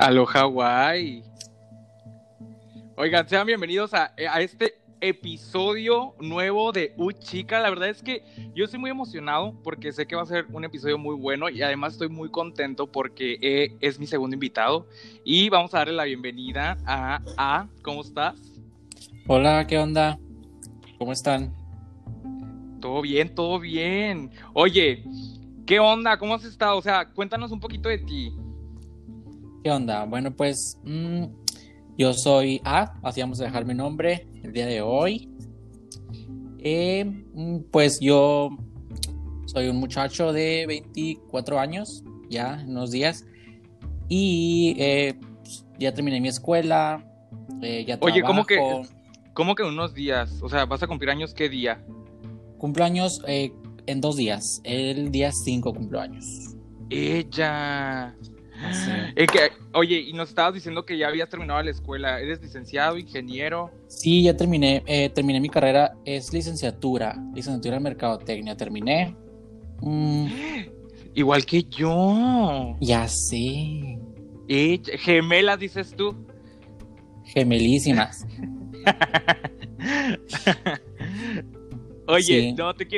Alo Hawái. Oigan, sean bienvenidos a, a, este episodio nuevo de Uy Chica. La verdad es que yo estoy muy emocionado porque sé que va a ser un episodio muy bueno y además estoy muy contento porque eh, es mi segundo invitado y vamos a darle la bienvenida a A. ¿Cómo estás? Hola, ¿qué onda? ¿Cómo están? Todo bien, todo bien. Oye, ¿qué onda? ¿Cómo has estado? O sea, cuéntanos un poquito de ti. ¿Qué onda? Bueno, pues mmm, yo soy A, así vamos a dejar mi nombre el día de hoy. Eh, pues yo soy un muchacho de 24 años, ya en unos días, y eh, ya terminé mi escuela. Eh, ya Oye, ¿cómo que, ¿cómo que unos días? O sea, ¿vas a cumplir años qué día? Cumpleaños en dos días. El día 5 cumplo años. Que, oye, y nos estabas diciendo que ya habías terminado la escuela. ¿Eres licenciado, ingeniero? Sí, ya terminé. Eh, terminé mi carrera. Es licenciatura. Licenciatura en Mercadotecnia. Terminé. Mm. Igual que yo. Ya sé. Eh, gemelas, dices tú. Gemelísimas. Oye, sí. no, te,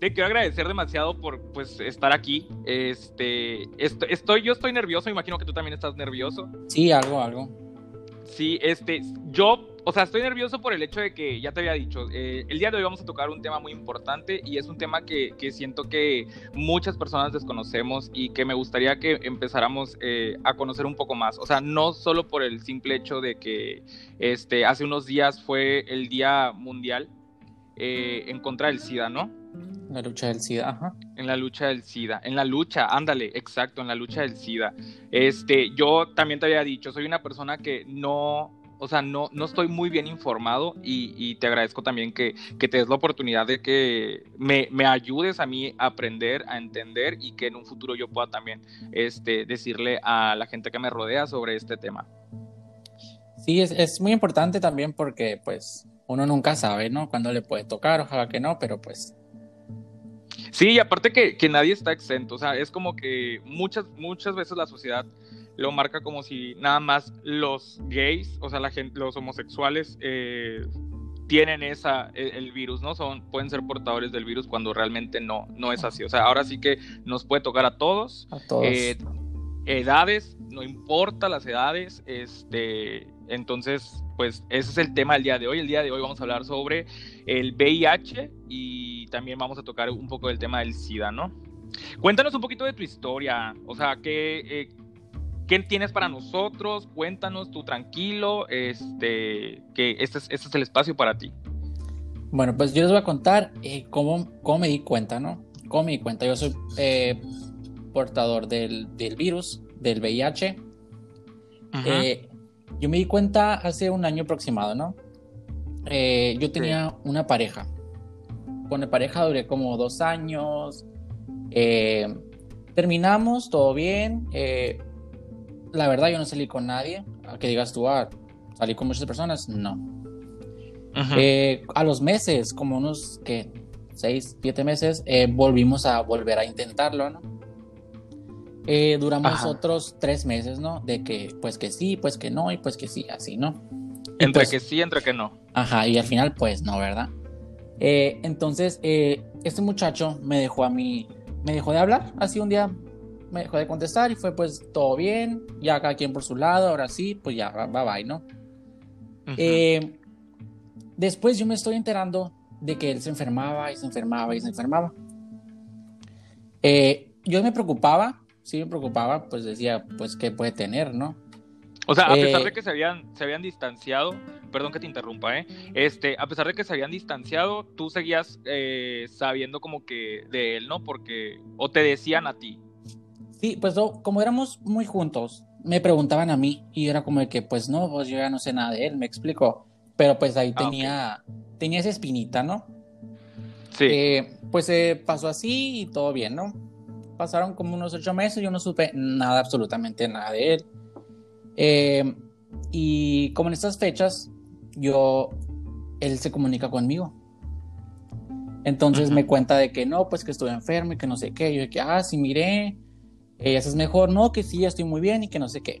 te, quiero agradecer demasiado por pues estar aquí. Este, estoy, estoy, yo estoy nervioso, imagino que tú también estás nervioso. Sí, algo, algo. Sí, este, yo, o sea, estoy nervioso por el hecho de que, ya te había dicho, eh, el día de hoy vamos a tocar un tema muy importante y es un tema que, que siento que muchas personas desconocemos y que me gustaría que empezáramos eh, a conocer un poco más. O sea, no solo por el simple hecho de que este, hace unos días fue el Día Mundial eh, en contra del SIDA, ¿no? La lucha del SIDA, ajá. En la lucha del SIDA, en la lucha, ándale, exacto, en la lucha del SIDA. Este, yo también te había dicho, soy una persona que no, o sea, no, no estoy muy bien informado y, y te agradezco también que, que, te des la oportunidad de que me, me, ayudes a mí a aprender, a entender y que en un futuro yo pueda también este, decirle a la gente que me rodea sobre este tema. Sí, es, es muy importante también porque, pues, uno nunca sabe, ¿no? Cuándo le puede tocar, ojalá que no, pero pues. Sí, y aparte que, que, nadie está exento, o sea, es como que muchas, muchas veces la sociedad lo marca como si nada más los gays, o sea, la gente, los homosexuales eh, tienen esa, el, el, virus, ¿no? Son, pueden ser portadores del virus cuando realmente no, no es así. O sea, ahora sí que nos puede tocar a todos. A todos. Eh, edades, no importa las edades, este, entonces, pues ese es el tema del día de hoy. El día de hoy vamos a hablar sobre el VIH y también vamos a tocar un poco del tema del SIDA, ¿no? Cuéntanos un poquito de tu historia, o sea, ¿qué, eh, ¿qué tienes para nosotros? Cuéntanos tú tranquilo, este, que este es, este es el espacio para ti. Bueno, pues yo les voy a contar eh, cómo, cómo, me di cuenta, ¿no? Cómo me di cuenta. Yo soy eh, portador del, del, virus, del VIH. Eh, yo me di cuenta hace un año aproximado, ¿no? Eh, yo tenía sí. una pareja. Con la pareja duré como dos años. Eh, terminamos, todo bien. Eh, la verdad, yo no salí con nadie. A que digas tú, ah, salí con muchas personas. No. A los meses, como unos que seis, siete meses, volvimos a volver a intentarlo, ¿no? Eh, duramos Ajá. otros tres meses, ¿no? De que, pues que sí, pues que no, y pues que sí, así, ¿no? Entre pues, que sí, entre que no. Ajá, y al final, pues no, ¿verdad? Eh, entonces, eh, este muchacho me dejó a mí, me dejó de hablar, así un día me dejó de contestar y fue pues todo bien, ya cada quien por su lado, ahora sí, pues ya, bye bye, ¿no? Uh -huh. después yo me estoy enterando de que él se enfermaba y se enfermaba y se enfermaba. yo me preocupaba sí me preocupaba, pues decía, pues qué puede tener, ¿no? O sea, a pesar eh, de que se habían, se habían distanciado, perdón que te interrumpa, ¿eh? Este, a pesar de que se habían distanciado, tú seguías eh, sabiendo como que de él, ¿no? Porque, o te decían a ti. Sí, pues como éramos muy juntos, me preguntaban a mí y era como de que, pues no, pues yo ya no sé nada de él, me explico. Pero pues ahí tenía, ah, okay. tenía esa espinita, ¿no? Sí. Eh, pues pasó así y todo bien, ¿no? Pasaron como unos ocho meses, yo no supe nada, absolutamente nada de él. Eh, y como en estas fechas, yo, él se comunica conmigo. Entonces uh -huh. me cuenta de que no, pues que estoy enfermo y que no sé qué. Yo de que, ah, sí, miré, eh, ya estás mejor, no, que sí, ya estoy muy bien y que no sé qué.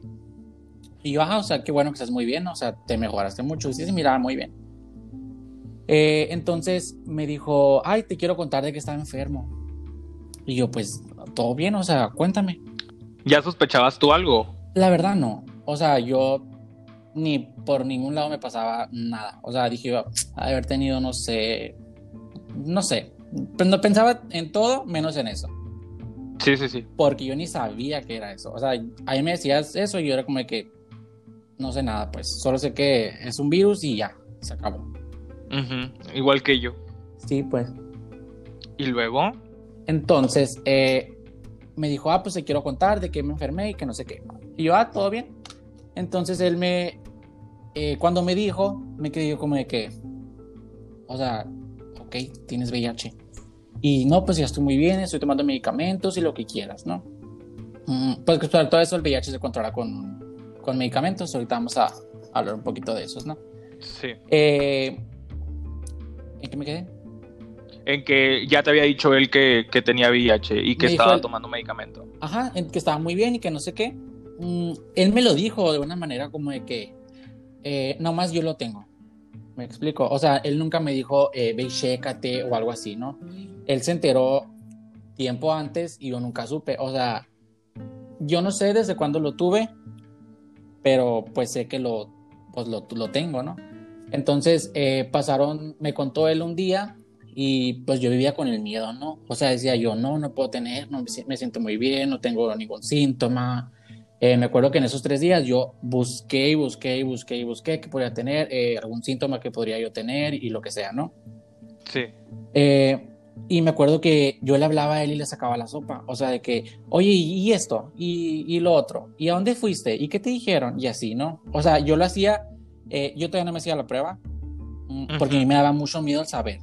Y yo, ah, o sea, qué bueno que estás muy bien, o sea, te mejoraste mucho. Y sí, se miraba muy bien. Eh, entonces me dijo, ay, te quiero contar de que estaba enfermo. Y yo, pues, todo bien, o sea, cuéntame. ¿Ya sospechabas tú algo? La verdad no. O sea, yo ni por ningún lado me pasaba nada. O sea, dije, haber tenido, no sé, no sé. No pensaba en todo menos en eso. Sí, sí, sí. Porque yo ni sabía que era eso. O sea, ahí me decías eso y yo era como de que no sé nada, pues. Solo sé que es un virus y ya, se acabó. Igual que yo. Sí, pues. ¿Y luego? Entonces, eh, me dijo, ah, pues te quiero contar de que me enfermé y que no sé qué. Y yo, ah, todo bien. Entonces él me, eh, cuando me dijo, me quedé yo como de que, o sea, ok, tienes VIH. Y no, pues ya estoy muy bien, estoy tomando medicamentos y lo que quieras, ¿no? Mm, pues para todo eso el VIH se controla con, con medicamentos. Ahorita vamos a, hablar un poquito de esos, ¿no? Sí. Eh, ¿En qué me quedé? En que ya te había dicho él que, que tenía VIH y que estaba tomando medicamento. Ajá, en que estaba muy bien y que no sé qué. Mm, él me lo dijo de una manera como de que eh, nomás yo lo tengo. Me explico. O sea, él nunca me dijo, eh, ve y chécate o algo así, ¿no? Él se enteró tiempo antes y yo nunca supe. O sea, yo no sé desde cuándo lo tuve, pero pues sé que lo, pues lo, lo tengo, ¿no? Entonces eh, pasaron, me contó él un día y pues yo vivía con el miedo, ¿no? O sea, decía yo, no, no puedo tener, no me siento muy bien, no tengo ningún síntoma. Eh, me acuerdo que en esos tres días yo busqué y busqué y busqué y busqué que podría tener, eh, algún síntoma que podría yo tener y lo que sea, ¿no? Sí. y me acuerdo que yo le hablaba a él y le sacaba la sopa. O sea, de que, oye, ¿y esto? ¿Y, y lo otro? ¿Y a dónde fuiste? ¿Y qué te dijeron? Y así, ¿no? O sea, yo lo hacía eh, yo todavía no me hacía la prueba mm, porque a mí me daba mucho miedo el saber.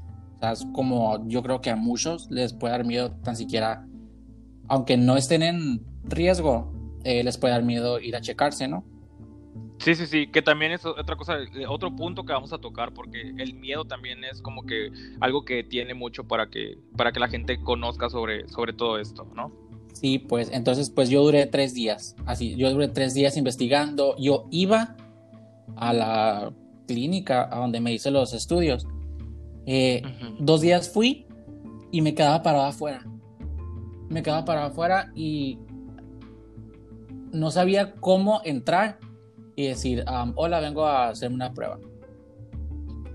Como yo creo que a muchos les puede dar miedo tan siquiera, aunque no estén en riesgo, eh, les puede dar miedo ir a checarse, ¿no? Sí, sí, sí, que también es otra cosa, eh, otro punto que vamos a tocar, porque el miedo también es como que algo que tiene mucho para que, para que la gente conozca sobre, sobre todo esto, ¿no? Sí, pues entonces pues yo duré tres días, así, yo duré tres días investigando, yo iba a la clínica a donde me hice los estudios. Eh, dos días fui y me quedaba parado afuera. Me quedaba parado afuera y no sabía cómo entrar y decir, hola, vengo a hacerme una prueba.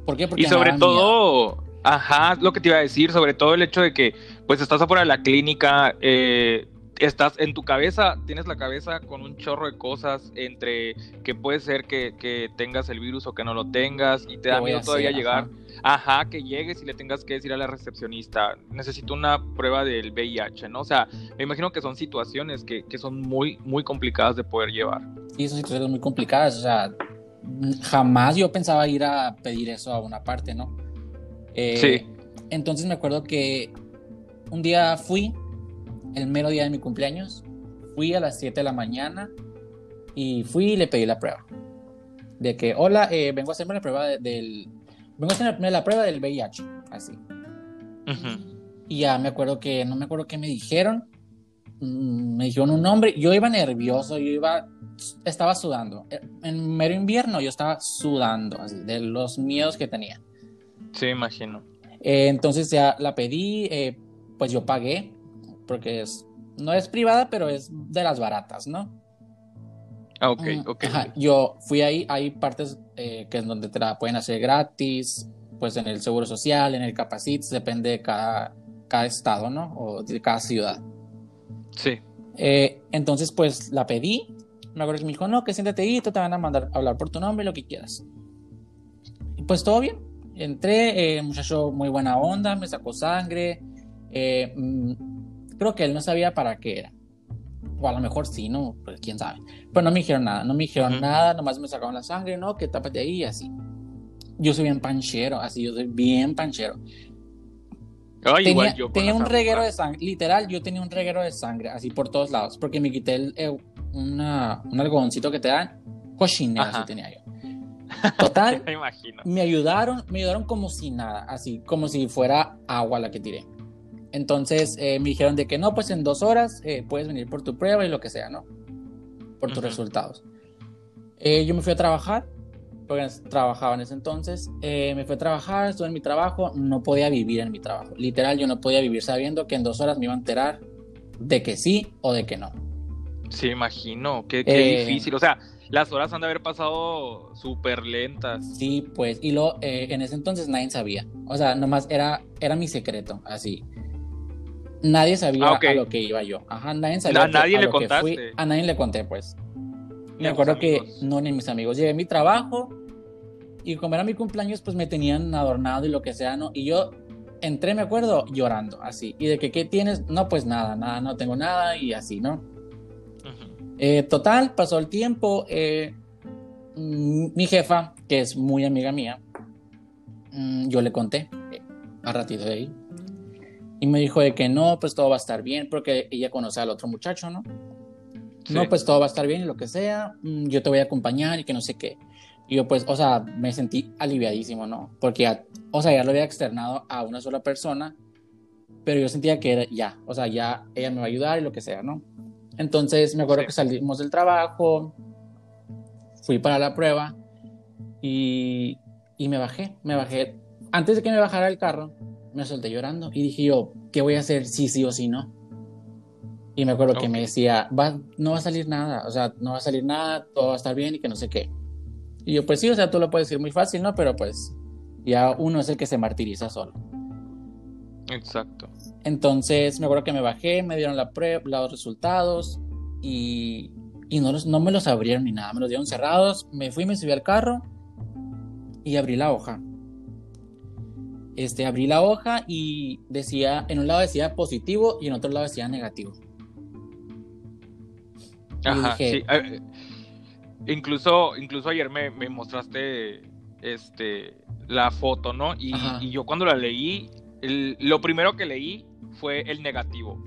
¿Por qué? Porque y sobre todo, ajá, lo que te iba a decir, sobre todo el hecho de que pues estás afuera de la clínica, eh, estás en tu cabeza, tienes la cabeza con un chorro de cosas entre que puede ser que, tengas el virus o que no lo tengas y te da miedo todavía llegar. Ajá. que llegues y le tengas que decir a la recepcionista, necesito una prueba del VIH, ¿no? O sea, me imagino que son situaciones que, son muy, muy complicadas de poder llevar. Sí, son situaciones muy complicadas, o sea, jamás yo pensaba ir a pedir eso a una parte, ¿no? Eh, sí. Entonces me acuerdo que un día fui el mero día de mi cumpleaños. Fui a las 7 de la mañana y fui y le pedí la prueba. De que, hola, eh, vengo a hacerme la prueba del... Vengo a hacerme la prueba del VIH, así. Y ya me acuerdo que, no me acuerdo qué me dijeron. Mm, me dijeron un nombre. Yo iba nervioso, yo iba, estaba sudando. En mero invierno yo estaba sudando, así, de los miedos que tenía. Sí, imagino. Eh, entonces ya la pedí, eh, pues yo pagué porque es, no es privada, pero es de las baratas, ¿no? Ah, ok, mm, ok. Yo fui ahí, hay partes eh, que es donde te la pueden hacer gratis, pues en el Seguro Social, en el Capacit, depende de cada, cada estado, ¿no? O de cada ciudad. Sí. Eh, entonces, pues la pedí. Me acuerdo que me dijo, no, que siéntate ahí, te van a mandar a hablar por tu nombre, lo que quieras. Y pues todo bien. Entré, eh, muchacho muy buena onda, me sacó sangre. Eh, mm, Creo que él no sabía para qué era. O a lo mejor sí, ¿no? Pues quién sabe. Pero no me dijeron nada, no me dijeron nada, nomás me sacaron la sangre, ¿no? Que tápate ahí y así. Yo soy bien panchero, así, yo soy bien panchero. tenía, igual yo tenía un reguero de sangre, literal, yo tenía un reguero de sangre, así por todos lados, porque me quité el, eh, una, un algodoncito que te dan, cochinero, así tenía yo. Total, me, imagino. me ayudaron, me ayudaron como si nada, así, como si fuera agua la que tiré. Entonces eh, me dijeron de que no, pues en dos horas eh, puedes venir por tu prueba y lo que sea, ¿no? Por tus resultados. Eh, yo me fui a trabajar, porque trabajaba en ese entonces. Eh, me fui a trabajar, estuve en mi trabajo, no podía vivir en mi trabajo. Literal, yo no podía vivir sabiendo que en dos horas me iba a enterar de que sí o de que no. Sí, imagino, qué, qué eh, difícil. O sea, las horas han de haber pasado súper lentas. Sí, pues, y lo, en ese entonces nadie sabía. O sea, nomás era, era mi secreto, así. Nadie sabía ah, a lo que iba yo. Ajá, nadie sabía. A, nadie le contaste. A nadie le conté, pues. Me acuerdo que no, ni mis amigos. Llegué a mi trabajo y como era mi cumpleaños, pues me tenían adornado y lo que sea, ¿no? Y yo entré, me acuerdo, llorando, así. Y de que, ¿qué tienes? No, pues nada, nada, no tengo nada y así, ¿no? Eh, total, pasó el tiempo. Eh, mm, mi jefa, que es muy amiga mía, mm, yo le conté eh, a ratito de ahí. Y me dijo de que no, pues todo va a estar bien, porque ella conoce al otro muchacho, ¿no? No, pues todo va a estar bien y lo que sea, mm, yo te voy a acompañar y que no sé qué. Y yo pues, o sea, me sentí aliviadísimo, ¿no? Porque, ya, o sea, ya lo había externado a una sola persona, pero yo sentía que era ya, o sea, ya ella me va a ayudar y lo que sea, ¿no? Entonces me acuerdo que salimos del trabajo, fui para la prueba y, y me bajé, me bajé. Antes de que me bajara el carro, me solté llorando y dije yo, ¿qué voy a hacer si sí o si no? Y me acuerdo que me decía, va, no va a salir nada, o sea, no va a salir nada, todo va a estar bien y que no sé qué. Y yo, pues sí, o sea, tú lo puedes decir muy fácil, ¿no? Pero pues ya uno es el que se martiriza solo. Exacto. Entonces me acuerdo que me bajé, me dieron la prueba, los resultados y, y no, no me los abrieron ni nada, me los dieron cerrados. Me fui, me subí al carro y abrí la hoja este, abrí la hoja y decía, en un lado decía positivo y en otro lado decía negativo. Ajá, sí. Eh, incluso, incluso ayer me, mostraste este, la foto, ¿no? Y, yo cuando la leí, lo primero que leí fue el negativo.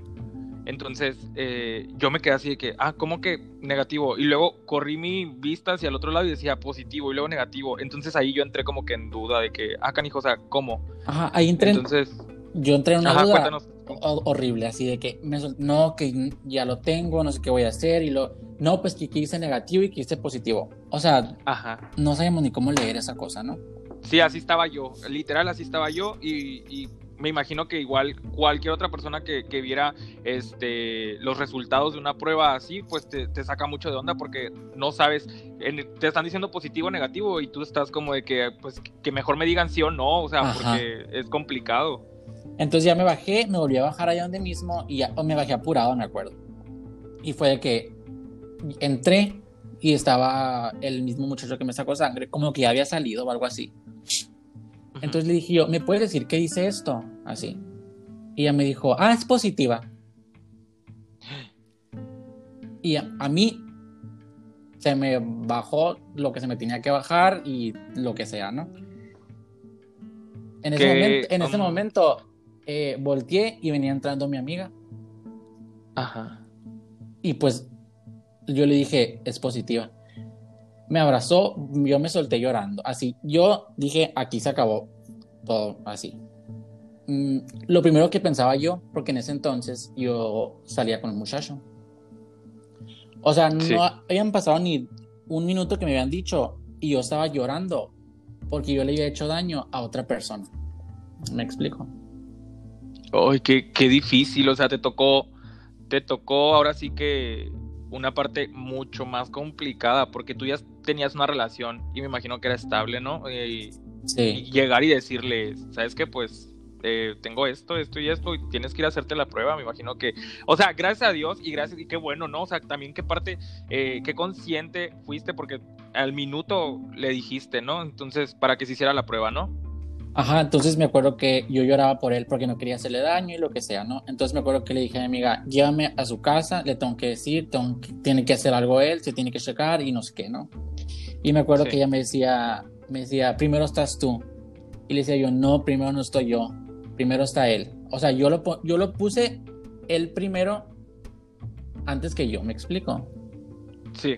Entonces eh, yo me quedé así de que, ah, ¿cómo que negativo? Y luego corrí mi vista hacia el otro lado y decía positivo y luego negativo. Entonces ahí yo entré como que en duda de que, ah, canijo, o sea, ¿cómo? Ajá, ahí entré. Entonces. Yo entré en una duda horrible, así de que, no, que ya lo tengo, no sé qué voy a hacer. Y lo, no, pues que hice negativo y que hice positivo. O sea, Ajá. no sabemos ni cómo leer esa cosa, ¿no? Sí, así estaba yo, literal así estaba yo y, y me imagino que igual cualquier otra persona que, viera este, los resultados de una prueba así, pues te, saca mucho de onda porque no sabes, te están diciendo positivo o negativo y tú estás como de que, pues, que mejor me digan sí o no, o sea, porque es complicado. Entonces ya me bajé, me volví a bajar allá donde mismo y ya me bajé apurado, me acuerdo. Y fue de que entré y estaba el mismo muchacho que me sacó sangre, como que ya había salido o algo así. Entonces le dije yo, ¿me puedes decir qué dice esto? Así. Y ella me dijo, ah, es positiva. Y a, mí se me bajó lo que se me tenía que bajar y lo que sea, ¿no? En ese momento, en ese momento eh, volteé y venía entrando mi amiga. Ajá. Y pues yo le dije, es positiva me abrazó, yo me solté llorando. Así, yo dije, aquí se acabó todo así. Mm, lo primero que pensaba yo, porque en ese entonces yo salía con el muchacho. O sea, no habían pasado ni un minuto que me habían dicho y yo estaba llorando porque yo le había hecho daño a otra persona. ¿Me explico? Ay, qué, qué difícil, o sea, te tocó, te tocó ahora sí que una parte mucho más complicada porque tú ya tenías una relación y me imagino que era estable, ¿no? Y, sí. llegar y decirle, ¿sabes qué? Pues eh, tengo esto, esto y esto, y tienes que ir a hacerte la prueba, me imagino que, o sea, gracias a Dios y gracias, y qué bueno, ¿no? O sea, también qué parte, eh, qué consciente fuiste, porque al minuto le dijiste, ¿no? Entonces, para que se hiciera la prueba, ¿no? Ajá, entonces me acuerdo que yo lloraba por él porque no quería hacerle daño y lo que sea, ¿no? Entonces me acuerdo que le dije a mi amiga, llévame a su casa, le tengo que decir, tiene que hacer algo él, se tiene que checar y no sé qué, ¿no? Y me acuerdo que ella me decía, me decía, primero estás tú. Y le decía yo, no, primero no estoy yo, primero está él. O sea, yo lo, yo lo puse él primero antes que yo, ¿me explico? Sí.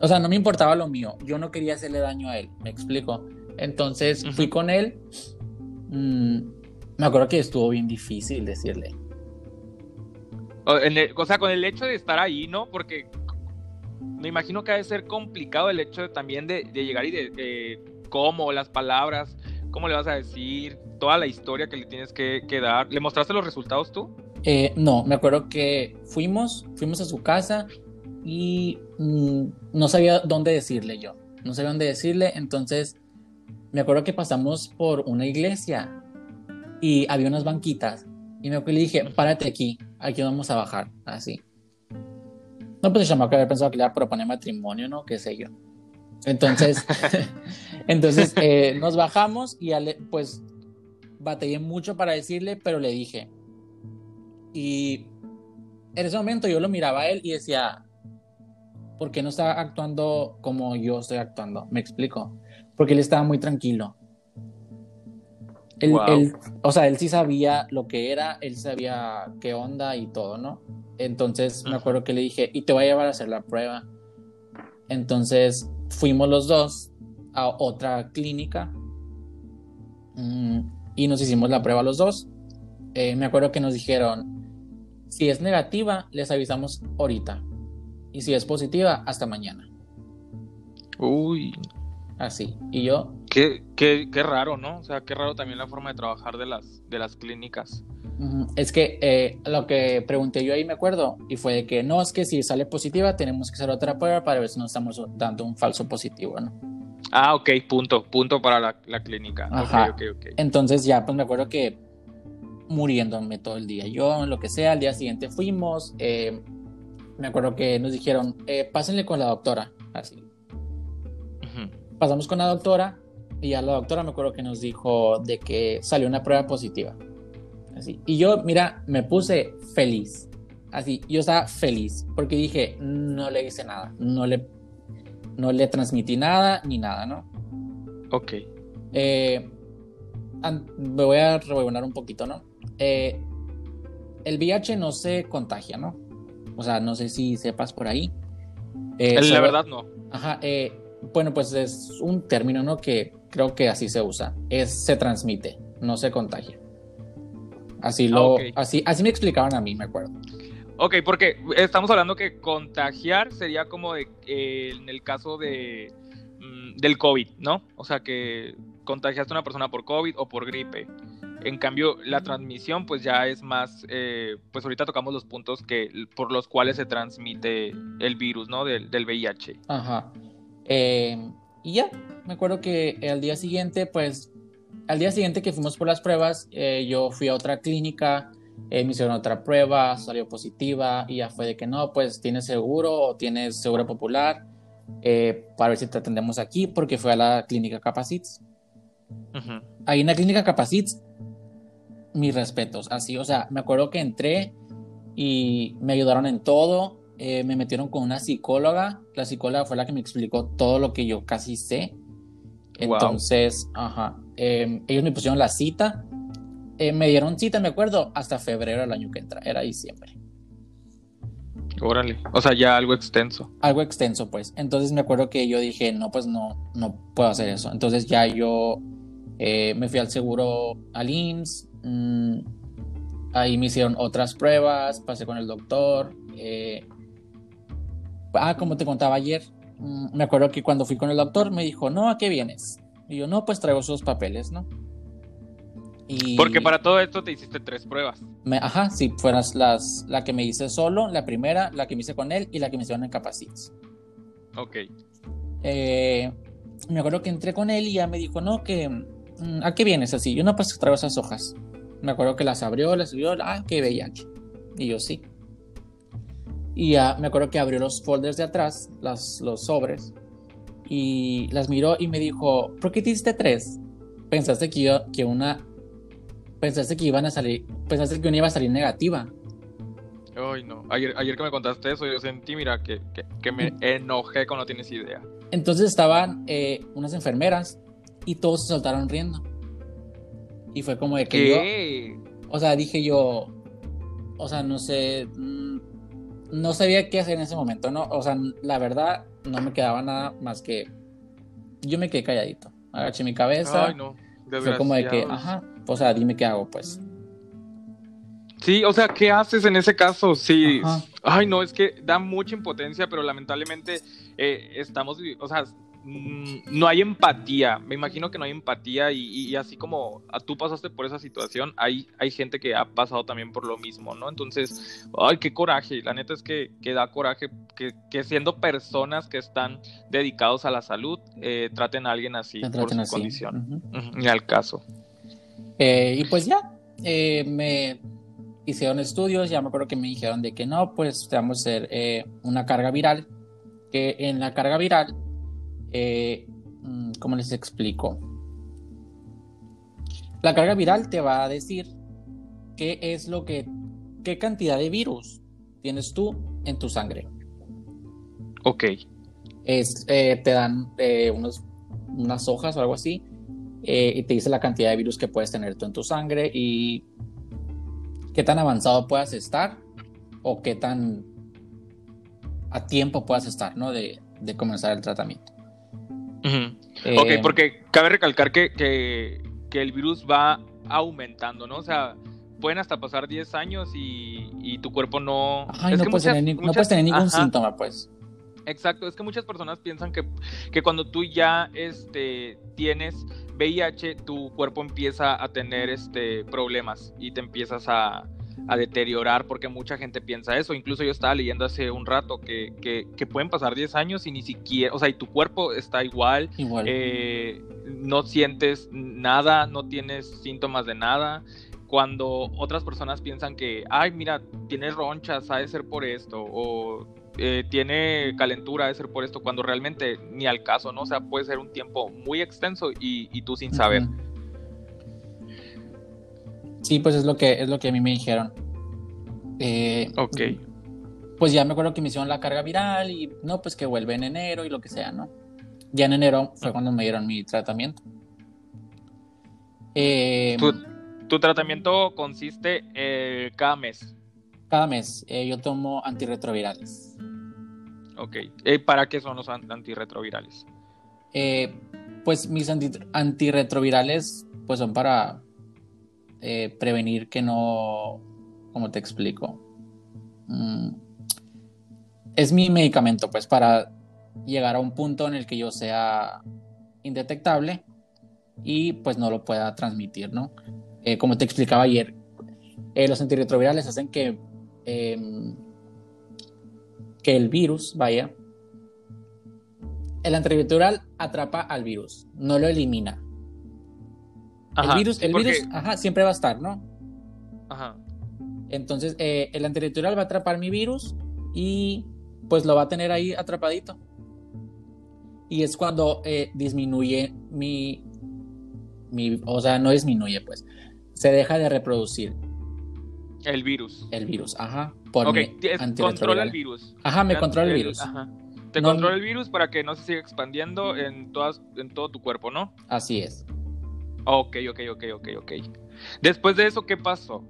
O sea, no me importaba lo mío, yo no quería hacerle daño a él, ¿me explico? Entonces fui con él. Mm, me acuerdo que estuvo bien difícil decirle. O, sea, con el hecho de estar ahí, ¿no? Porque me imagino que ha de ser complicado el hecho de, también de, llegar y de, cómo, las palabras, cómo le vas a decir, toda la historia que le tienes que, dar. ¿Le mostraste los resultados tú? Eh, no, me acuerdo que fuimos, fuimos a su casa y mm, no sabía dónde decirle yo, no sabía dónde decirle, entonces me acuerdo que pasamos por una iglesia y había unas banquitas y me acuerdo que le dije, párate aquí, aquí vamos a bajar, así. No, pues el chamaco había pensado que le iba a proponer matrimonio, ¿no? Qué sé yo. Entonces, entonces eh, nos bajamos y pues batallé mucho para decirle, pero le dije. Y en ese momento yo lo miraba a él y decía, ¿por qué no está actuando como yo estoy actuando? Me explico. Porque él estaba muy tranquilo. Él, o sea, él sí sabía lo que era, él sabía qué onda y todo, ¿no? Entonces me acuerdo que le dije, y te voy a llevar a hacer la prueba. Entonces fuimos los dos a otra clínica mm, y nos hicimos la prueba los dos. Eh, me acuerdo que nos dijeron, si es negativa, les avisamos ahorita. Y si es positiva, hasta mañana. Uy. Así. Y yo. Qué, qué, qué, raro, ¿no? O sea, qué raro también la forma de trabajar de las, de las clínicas. Es que eh, lo que pregunté yo ahí me acuerdo y fue de que no, es que si sale positiva tenemos que hacer otra prueba para ver si no estamos dando un falso positivo, ¿no? Ah, ok, punto, punto para la, la clínica. Ajá. Okay, okay, Entonces ya, pues me acuerdo que muriéndome todo el día, yo, lo que sea, al día siguiente fuimos, eh, me acuerdo que nos dijeron, eh, pásenle con la doctora, así. Pasamos con la doctora y ya la doctora me acuerdo que nos dijo de que salió una prueba positiva. Así. Y yo, mira, me puse feliz. Así, yo estaba feliz porque dije, no le hice nada, no le, no le transmití nada ni nada, ¿no? Ok. Eh, me voy a rebobinar un poquito, ¿no? Eh, el VIH no se contagia, ¿no? O sea, no sé si sepas por ahí. Eh, la verdad no. Ajá, bueno, pues es un término, ¿no? Que creo que así se usa. Es se transmite, no se contagia. Así ah, lo, así, así me explicaban a mí, me acuerdo. Ok, porque estamos hablando que contagiar sería como de, eh, en el caso de mm, del COVID, ¿no? O sea que contagiaste a una persona por COVID o por gripe. En cambio, la transmisión, pues ya es más, eh, pues ahorita tocamos los puntos que por los cuales se transmite el virus, ¿no? Del, del VIH. Ajá. Eh, y ya, me acuerdo que al día siguiente, pues al día siguiente que fuimos por las pruebas, eh, yo fui a otra clínica, eh, me hicieron otra prueba, salió positiva y ya fue de que no, pues tienes seguro o tienes seguro popular eh, para ver si te atendemos aquí porque fue a la clínica Capacits. Ahí en la clínica Capacits, mis respetos, así, o sea, me acuerdo que entré y me ayudaron en todo, me metieron con una psicóloga, la psicóloga fue la que me explicó todo lo que yo casi sé. Entonces, ajá, Em, ellos me pusieron la cita. Eh, me dieron cita, me acuerdo, hasta febrero del año que entra, era diciembre. Órale, o sea, ya algo extenso. Algo extenso, pues. Entonces me acuerdo que yo dije, no, pues no, no puedo hacer eso. Entonces ya yo eh, me fui al seguro al IMSS. Mm, ahí me hicieron otras pruebas, pasé con el doctor. Eh, ah, como te contaba ayer, mm, me acuerdo que cuando fui con el doctor me dijo, no, ¿a qué vienes? Y yo, no, pues traigo sus papeles, ¿no? Y... Porque para todo esto te hiciste tres pruebas. ajá, sí, fueron las, la que me hice solo, la primera, la que me hice con él y la que me hicieron en Capacits. Ok. Eh, me acuerdo que entré con él y ya me dijo, no, que, mm, ¿a qué vienes así? Yo no, pues traigo esas hojas. Me acuerdo que las abrió, las vio, ah, qué VIH. Y yo sí. Y ya me acuerdo que abrió los folders de atrás, las, los sobres, y las miró y me dijo, ¿por qué te hiciste tres? Pensaste que, yo, que una... Pensaste que iban a salir... Pensaste que una iba a salir negativa. Ay, no. Ayer, ayer que me contaste eso, yo sentí, mira, que, que, me enojé cuando no tienes idea. Entonces estaban eh, unas enfermeras y todos se soltaron riendo. Y fue como de que ¿Qué? O sea, dije yo... O sea, no sé... Mm, no sabía qué hacer en ese momento, ¿no? O sea, la verdad, no me quedaba nada más que. Yo me quedé calladito. Agaché mi cabeza. Ay, no. Fue como de que, ajá, o sea, dime qué hago, pues. Sí, o sea, ¿qué haces en ese caso? Sí, ay, no, es que da mucha impotencia, pero lamentablemente eh, estamos, o sea, no hay empatía. Me imagino que no hay empatía y, así como tú pasaste por esa situación, hay, hay gente que ha pasado también por lo mismo, ¿no? Entonces, ay, qué coraje. La neta es que, que da coraje que, siendo personas que están dedicados a la salud, eh, traten a alguien así por su condición. Ni al caso. Eh, y pues ya, eh, me hicieron estudios, ya me acuerdo que me dijeron de que no, pues te vamos a hacer una carga viral, que en la carga viral eh, mm, ¿cómo les explico? La carga viral te va a decir qué es lo que, qué cantidad de virus tienes tú en tu sangre. Ok. Es, eh, te dan eh, unos, unas hojas o algo así y te dice la cantidad de virus que puedes tener tú en tu sangre y qué tan avanzado puedas estar o qué tan a tiempo puedas estar, ¿no? De, de comenzar el tratamiento ok, eh, porque cabe recalcar que, que, el virus va aumentando, ¿no? O sea, pueden hasta pasar 10 años y, tu cuerpo no... no, puedes tener, ningún síntoma, pues. Exacto, es que muchas personas piensan que, que cuando tú ya este, tienes VIH, tu cuerpo empieza a tener este, problemas y te empiezas a, a deteriorar porque mucha gente piensa eso. Incluso yo estaba leyendo hace un rato que, que, pueden pasar 10 años y ni siquiera, o sea, y tu cuerpo está igual, eh, no sientes nada, no tienes síntomas de nada. Cuando otras personas piensan que, ay, mira, tiene ronchas, ha de ser por esto, o eh, tiene calentura, ha de ser por esto, cuando realmente ni al caso, ¿no? O sea, puede ser un tiempo muy extenso y, y tú sin saber. Sí, pues es lo que, es lo que a mí me dijeron. Eh, ok. Pues ya me acuerdo que me hicieron la carga viral y no, pues que vuelve en enero y lo que sea, ¿no? Ya en enero fue cuando me dieron mi tratamiento. Eh, ¿Tu, tratamiento consiste eh, cada mes? Cada mes. yo tomo antirretrovirales. Ok. ¿Para qué son los antirretrovirales? pues mis antirretrovirales pues son para eh, prevenir que no, ¿cómo te explico? Mm, es mi medicamento, pues, para llegar a un punto en el que yo sea indetectable y pues no lo pueda transmitir, ¿no? Eh, como te explicaba ayer, eh, los antirretrovirales hacen que, em, que el virus, vaya, el antirretroviral atrapa al virus, no lo elimina el virus, el virus ajá, siempre va a estar, ¿no? Ajá. Entonces, eh, el antirretroviral va a atrapar mi virus y pues lo va a tener ahí atrapadito. Y es cuando eh, disminuye mi, mi, o sea, no disminuye, pues, se deja de reproducir. El virus. El virus, ajá. Por controla el virus. Ajá, me controla el virus. Ajá. Te controla el virus para que no se siga expandiendo en, todas, en todo tu cuerpo, ¿no? Así es. Ok, ok, ok, ok, ok. Después de eso, ¿qué pasó?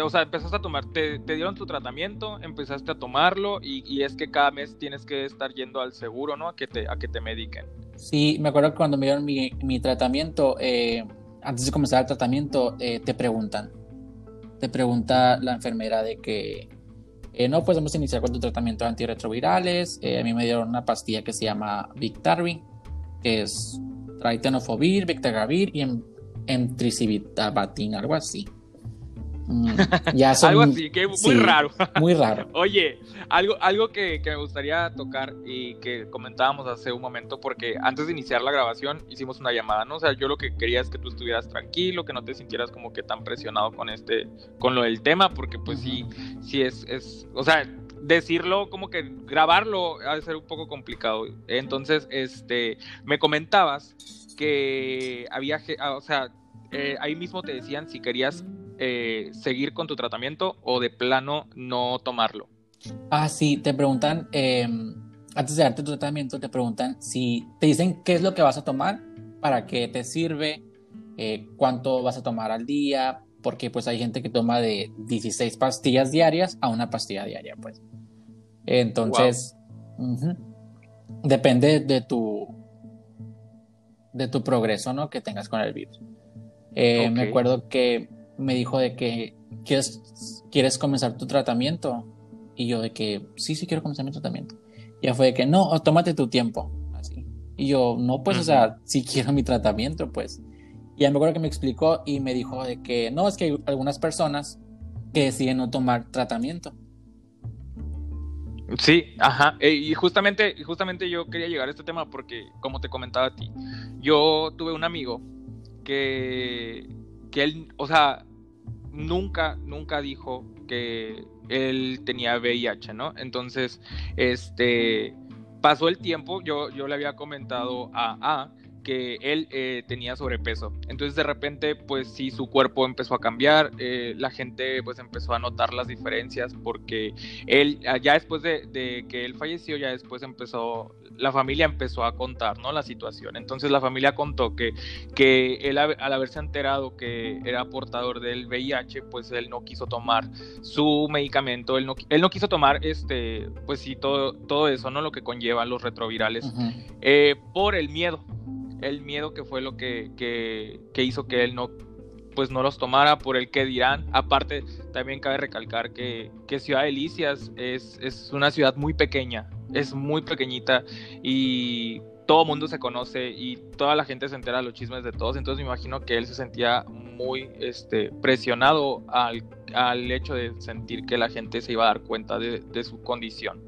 o sea, empezaste a tomar, te, dieron tu tratamiento, empezaste a tomarlo y, es que cada mes tienes que estar yendo al seguro, ¿no? A que te, a que te mediquen. Sí, me acuerdo que cuando me dieron mi, mi tratamiento, eh, antes de comenzar el tratamiento, eh, te preguntan, te pregunta la enfermera de que, eh, no, pues vamos a iniciar con tu tratamiento de antirretrovirales, a mí me dieron una pastilla que se llama Victarvi, que es Traitenofovir, Victagravir y en en Tricivitabatin, algo así. Mm, ya algo así, que muy raro. Muy raro. Oye, algo, algo que, me gustaría tocar y que comentábamos hace un momento, porque antes de iniciar la grabación hicimos una llamada, ¿no? O sea, yo lo que quería es que tú estuvieras tranquilo, que no te sintieras como que tan presionado con este, con lo del tema, porque pues sí, sí es, es, o sea, decirlo, como que grabarlo ha de ser un poco complicado. Entonces, este, me comentabas que había, ah, o sea, eh, ahí mismo te decían si querías eh, seguir con tu tratamiento o de plano no tomarlo. Ah, sí, te preguntan, em, antes de darte tu tratamiento, te preguntan si te dicen qué es lo que vas a tomar, para qué te sirve, eh, cuánto vas a tomar al día, porque pues hay gente que toma de 16 pastillas diarias a una pastilla diaria, pues. Entonces, depende de tu, de tu progreso, ¿no? Que tengas con el virus. Eh, me acuerdo que me dijo de que ¿quieres, ¿quieres comenzar tu tratamiento? Y yo de que, sí, sí quiero comenzar mi tratamiento. Ya fue de que, no, tómate tu tiempo. Así. Y yo, no, pues, o sea, sí quiero mi tratamiento, pues. Y ya me acuerdo que me explicó y me dijo de que, no, es que hay algunas personas que deciden no tomar tratamiento. Sí, ajá. Eh, y justamente, justamente yo quería llegar a este tema porque, como te comentaba a ti, yo tuve un amigo que, que él, o sea, nunca, nunca dijo que él tenía VIH, ¿no? Entonces, este, pasó el tiempo, yo, yo le había comentado a A que él eh, tenía sobrepeso. Entonces de repente, pues sí, su cuerpo empezó a cambiar, eh, la gente pues empezó a notar las diferencias porque él, ah, ya después de, que él falleció, ya después empezó, la familia empezó a contar, ¿no? La situación. Entonces la familia contó que, que él al haberse enterado que era portador del VIH, pues él no quiso tomar su medicamento, él no, él no quiso tomar, este, pues sí, todo, todo eso, ¿no? Lo que conlleva los retrovirales, eh, por el miedo el miedo que fue lo que, que, hizo que él no pues no los tomara por el que dirán. Aparte, también cabe recalcar que, que Ciudad Delicias es, es una ciudad muy pequeña, es muy pequeñita y todo mundo se conoce y toda la gente se entera de los chismes de todos, entonces me imagino que él se sentía muy este, presionado al, al hecho de sentir que la gente se iba a dar cuenta de, de su condición.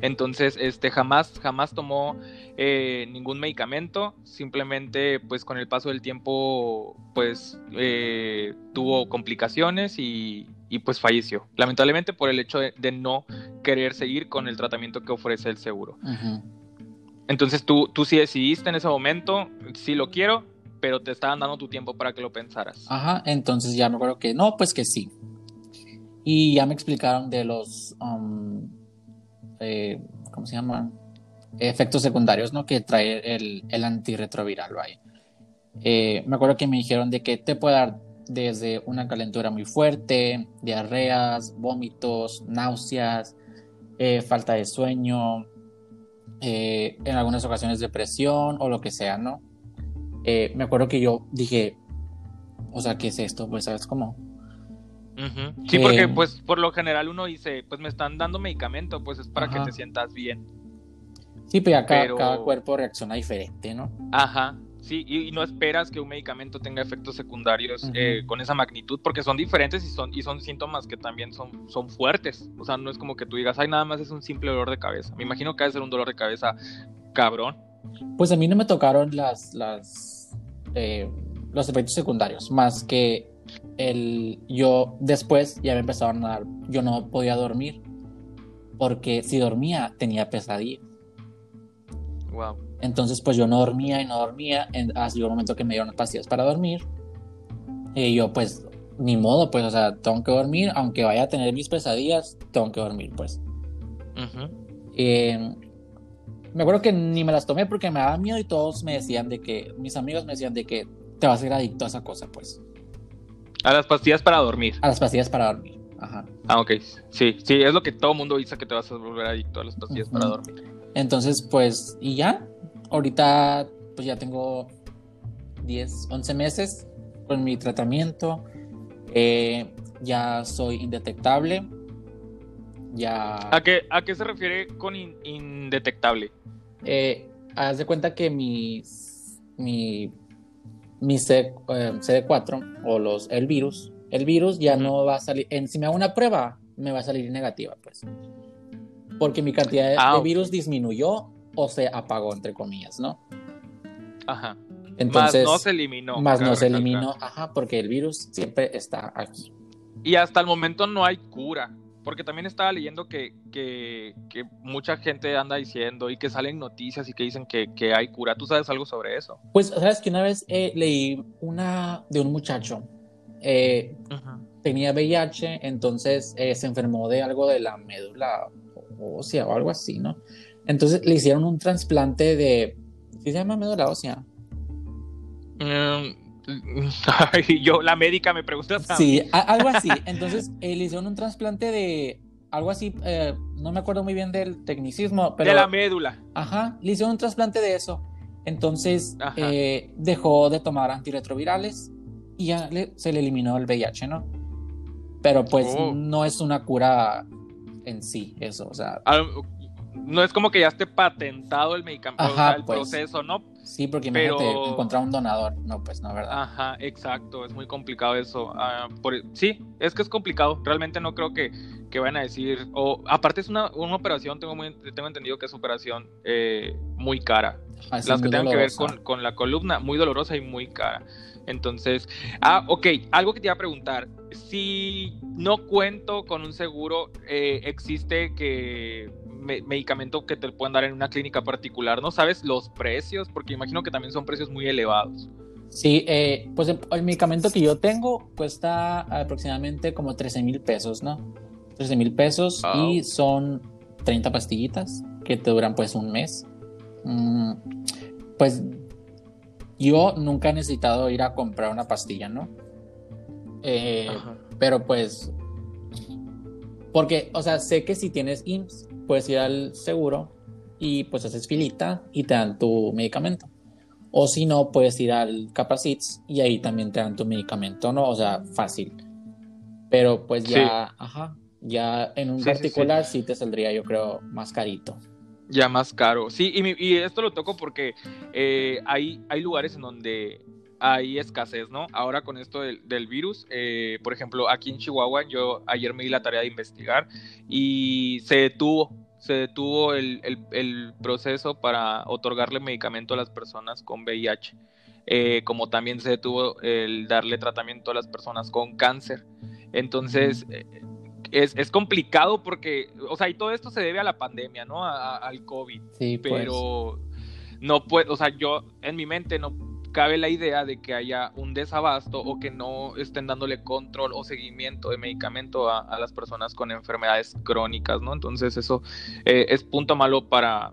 Entonces, este, jamás, jamás tomó eh, ningún medicamento, simplemente pues con el paso del tiempo pues eh, tuvo complicaciones y, pues falleció, lamentablemente por el hecho de, no querer seguir con el tratamiento que ofrece el seguro. Entonces tú, tú sí decidiste en ese momento, sí lo quiero, pero te estaban dando tu tiempo para que lo pensaras. Ajá, entonces ya me acuerdo que no, pues que sí. Y ya me explicaron de los, um, eh, ¿cómo se llama? efectos secundarios ¿no? que trae el, el antirretroviral. Eh, me acuerdo que me dijeron de que te puede dar desde una calentura muy fuerte, diarreas, vómitos, náuseas, eh, falta de sueño, eh, en algunas ocasiones depresión o lo que sea, ¿no? me acuerdo que yo dije, o sea, ¿qué es esto? Pues, ¿sabes cómo? Sí, porque pues por lo general uno dice, pues me están dando medicamento, pues es para que te sientas bien. Sí, pero, cada cuerpo reacciona diferente, ¿no? Ajá, sí, y, no esperas que un medicamento tenga efectos secundarios eh, con esa magnitud, porque son diferentes y son, y son síntomas que también son, son fuertes. O sea, no es como que tú digas, ay, nada más es un simple dolor de cabeza. Me imagino que debe ser un dolor de cabeza cabrón. Pues a mí no me tocaron las, las, eh, los efectos secundarios, más que el, yo después ya me empezaron a dar, yo no podía dormir, porque si dormía tenía pesadillas. Entonces, pues yo no dormía y no dormía. Hasta un momento que me dieron pastillas para dormir. Y yo, pues, ni modo, pues, o sea, tengo que dormir. Aunque vaya a tener mis pesadillas, tengo que dormir, pues. me acuerdo que ni me las tomé porque me daba miedo y todos me decían de que, mis amigos me decían de que te vas a ser adicto a esa cosa, pues. A las pastillas para dormir. A las pastillas para dormir. Ajá. Ah, ok. Sí, sí, es lo que todo mundo dice que te vas a volver adicto a las pastillas para dormir. Entonces, pues, y ya, ahorita pues ya tengo 10, 11 meses con mi tratamiento. Eh, ya soy indetectable. Ya... ¿A qué, a qué se refiere con indetectable? Eh, haz de cuenta que mi, mi, mi C, eh, 4 o los, el virus, el virus ya no va a salir, en, si me hago una prueba, me va a salir negativa, pues porque mi cantidad de, ah, virus disminuyó o se apagó, entre comillas, ¿no? Ajá. Entonces, más no se eliminó. Más no se eliminó, ajá, porque el virus siempre está aquí. Y hasta el momento no hay cura, porque también estaba leyendo que, que, mucha gente anda diciendo y que salen noticias y que dicen que, que hay cura. ¿Tú sabes algo sobre eso? Pues, sabes que una vez eh, leí una de un muchacho. Eh, tenía VIH, entonces eh, se enfermó de algo de la médula ósea o algo así, ¿no? Entonces le hicieron un trasplante de. ¿Sí se llama médula ósea? Mm, yo, la médica me pregunta. Sí, algo así. Entonces eh, le hicieron un trasplante de. Algo así, eh, no me acuerdo muy bien del tecnicismo, pero. De la médula. Ajá, le hicieron un trasplante de eso. Entonces eh, dejó de tomar antirretrovirales y ya se le eliminó el VIH, ¿no? Pero pues oh. no es una cura en sí, eso, o sea. No es como que ya esté patentado el medicamento, el pues. proceso, ¿no? Sí, porque imagínate encontrar un donador. No, pues no, ¿verdad? Ajá, exacto. Es muy complicado eso. Ah, sí, es que es complicado. Realmente no creo que, que vayan a decir. O aparte es una, una operación, tengo, muy, tengo entendido que es operación eh, muy cara. Las que tengan que ver con, con, la columna, muy dolorosa y muy cara. Entonces, ah, ok, algo que te iba a preguntar. Si no cuento con un seguro, eh, existe que medicamento que te pueden dar en una clínica particular, ¿no sabes los precios? Porque imagino que también son precios muy elevados. Sí, eh, pues el, medicamento que yo tengo cuesta aproximadamente como 13 mil pesos, ¿no? 13 mil pesos y son 30 pastillitas que te duran pues un mes. Mm, pues yo nunca he necesitado ir a comprar una pastilla, ¿no? Eh, pero pues, porque, o sea, sé que si tienes IMSS, puedes ir al seguro y pues haces filita y te dan tu medicamento. O si no, puedes ir al Capacits y ahí también te dan tu medicamento, ¿no? O sea, fácil. Pero pues ya, ajá, ya en un particular sí, te saldría yo creo más carito. Ya más caro. Sí, y, esto lo toco porque eh, hay, hay lugares en donde hay escasez, ¿no? Ahora con esto del, virus, eh, por ejemplo, aquí en Chihuahua, yo ayer me di la tarea de investigar y se detuvo, se detuvo el, proceso para otorgarle medicamento a las personas con VIH, eh, como también se detuvo el darle tratamiento a las personas con cáncer. Entonces, eh, es, complicado porque, o sea, y todo esto se debe a la pandemia, ¿no? al COVID. Sí, pues. pero no puedo, o sea, yo en mi mente no cabe la idea de que haya un desabasto o que no estén dándole control o seguimiento de medicamento a, las personas con enfermedades crónicas, ¿no? Entonces eso eh, es punto malo para,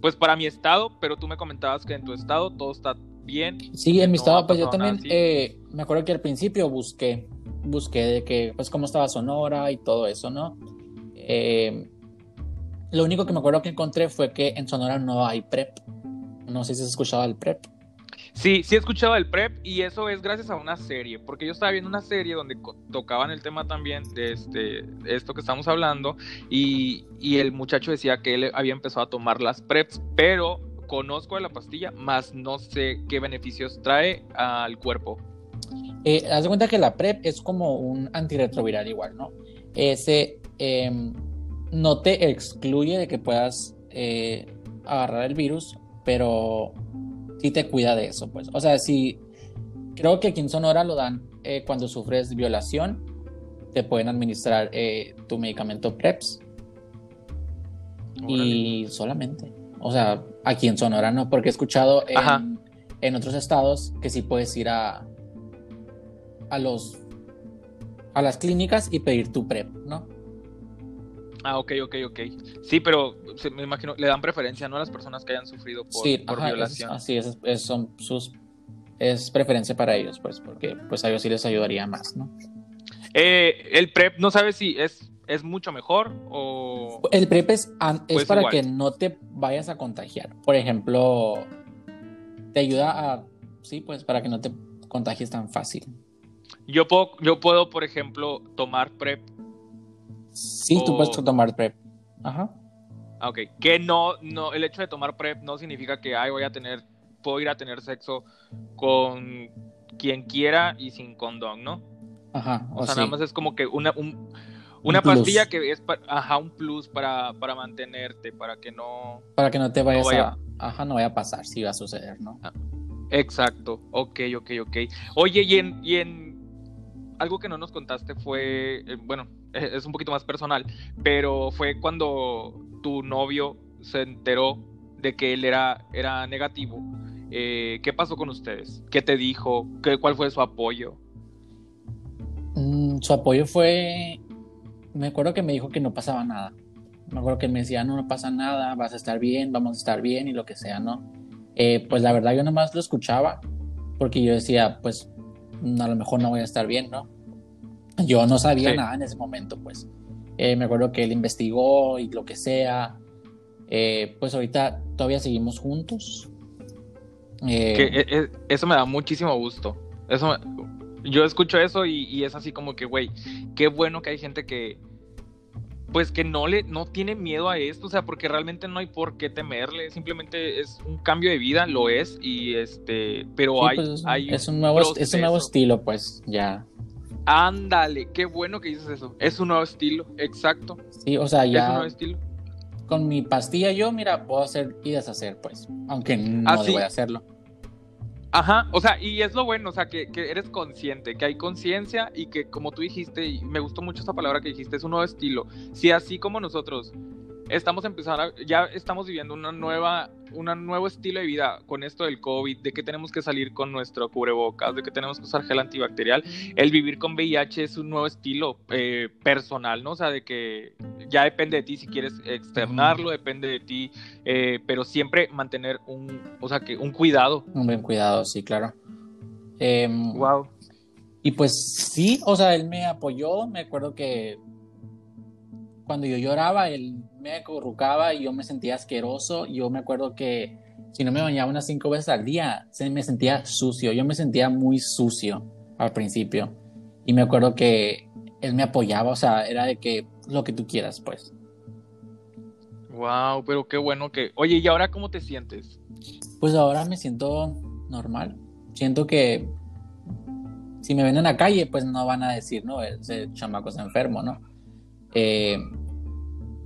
pues para mi estado, pero tú me comentabas que en tu estado todo está bien. Sí, en mi estado, pues yo también eh, me acuerdo que al principio busqué, busqué de que, pues cómo estaba Sonora y todo eso, ¿no? Eh, lo único que me acuerdo que encontré fue que en Sonora no hay PrEP. No sé si has escuchado el PrEP. Sí, sí he escuchado el PrEP y eso es gracias a una serie, porque yo estaba viendo una serie donde tocaban el tema también de este, esto que estamos hablando y, el muchacho decía que él había empezado a tomar las PrEPs, pero conozco de la pastilla, más no sé qué beneficios trae al cuerpo. Eh, haz de cuenta que la PrEP es como un antirretroviral igual, ¿no? Ese em, no te excluye de que puedas eh, agarrar el virus, pero sí te cuida de eso, pues. O sea, si creo que aquí en Sonora lo dan eh, cuando sufres violación, te pueden administrar eh, tu medicamento PREPS. Y solamente. O sea, aquí en Sonora no, porque he escuchado en, en, otros estados que sí puedes ir a, a los a las clínicas y pedir tu PrEP, ¿no? Ah, ok, ok, ok. Sí, pero me imagino, le dan preferencia, ¿no? A las personas que hayan sufrido por, violación. así es, es, son sus, es preferencia para ellos, pues, porque pues a ellos sí les ayudaría más, ¿no? Eh, el PrEP, ¿no sabes si es, es mucho mejor o...? El PrEP es, es para que no te vayas a contagiar. Por ejemplo, te ayuda a... Sí, pues, para que no te contagies tan fácil. Yo puedo, yo puedo, por ejemplo, tomar PrEP Sí, tú puedes tomar PrEP. Ajá. Ah, ok. Que no, no, el hecho de tomar PrEP no significa que ay, voy a tener, puedo ir a tener sexo con quien quiera y sin condón, ¿no? Ajá. O, sea, nada más es como que una, una pastilla que es ajá, un plus para, para mantenerte, para que no. Para que no te vayas a. Ajá, no vaya a pasar, si va a suceder, ¿no? Ah, exacto. Ok, ok, ok. Oye, y en, y en algo que no nos contaste fue, eh, bueno, es un poquito más personal, pero fue cuando tu novio se enteró de que él era, era negativo. Eh, ¿Qué pasó con ustedes? ¿Qué te dijo? ¿Qué, ¿Cuál fue su apoyo? Mm, su apoyo fue, me acuerdo que me dijo que no pasaba nada. Me acuerdo que me decía, no, no pasa nada, vas a estar bien, vamos a estar bien y lo que sea, ¿no? Eh, pues la verdad yo nomás lo escuchaba porque yo decía, pues a lo mejor no voy a estar bien, ¿no? Yo no sabía nada en ese momento, pues. Eh, me acuerdo que él investigó y lo que sea. Eh, pues ahorita todavía seguimos juntos. Eh, eso me da muchísimo gusto. Eso Yo escucho eso y, es así como que, güey, qué bueno que hay gente que, pues que no le, no tiene miedo a esto, o sea, porque realmente no hay por qué temerle, simplemente es un cambio de vida, lo es, y este, pero hay, pues, hay es un nuevo, es un nuevo estilo, pues, ya. Ándale, qué bueno que dices eso. Es un nuevo estilo, exacto. Sí, o sea, ya. Es un nuevo estilo. Con mi pastilla, yo, mira, puedo hacer y deshacer, pues. Aunque no ah, voy a hacerlo. Ajá, o sea, y es lo bueno, o sea, que, que eres consciente, que hay conciencia y que, como tú dijiste, y me gustó mucho esa palabra que dijiste, es un nuevo estilo. Si así como nosotros estamos empezando, ya estamos viviendo una nueva, un nuevo estilo de vida con esto del COVID, de que tenemos que salir con nuestro cubrebocas, de que tenemos que usar gel antibacterial. El vivir con VIH es un nuevo estilo eh, personal, ¿no? O sea, de que ya depende de ti si quieres externarlo, depende de ti, eh, pero siempre mantener un, o sea, que un cuidado. Un buen cuidado, sí, claro. wow. Em, y pues sí, o sea, él me apoyó, me acuerdo que cuando yo lloraba, él me acurrucaba y yo me sentía asqueroso. Yo me acuerdo que si no me bañaba unas cinco veces al día, se me sentía sucio. Yo me sentía muy sucio al principio. Y me acuerdo que él me apoyaba, o sea, era de que lo que tú quieras, pues. Wow, pero qué bueno que. Oye, ¿y ahora cómo te sientes? Pues ahora me siento normal. Siento que si me ven en la calle, pues no van a decir, no, ese chamaco es enfermo, ¿no? Eh,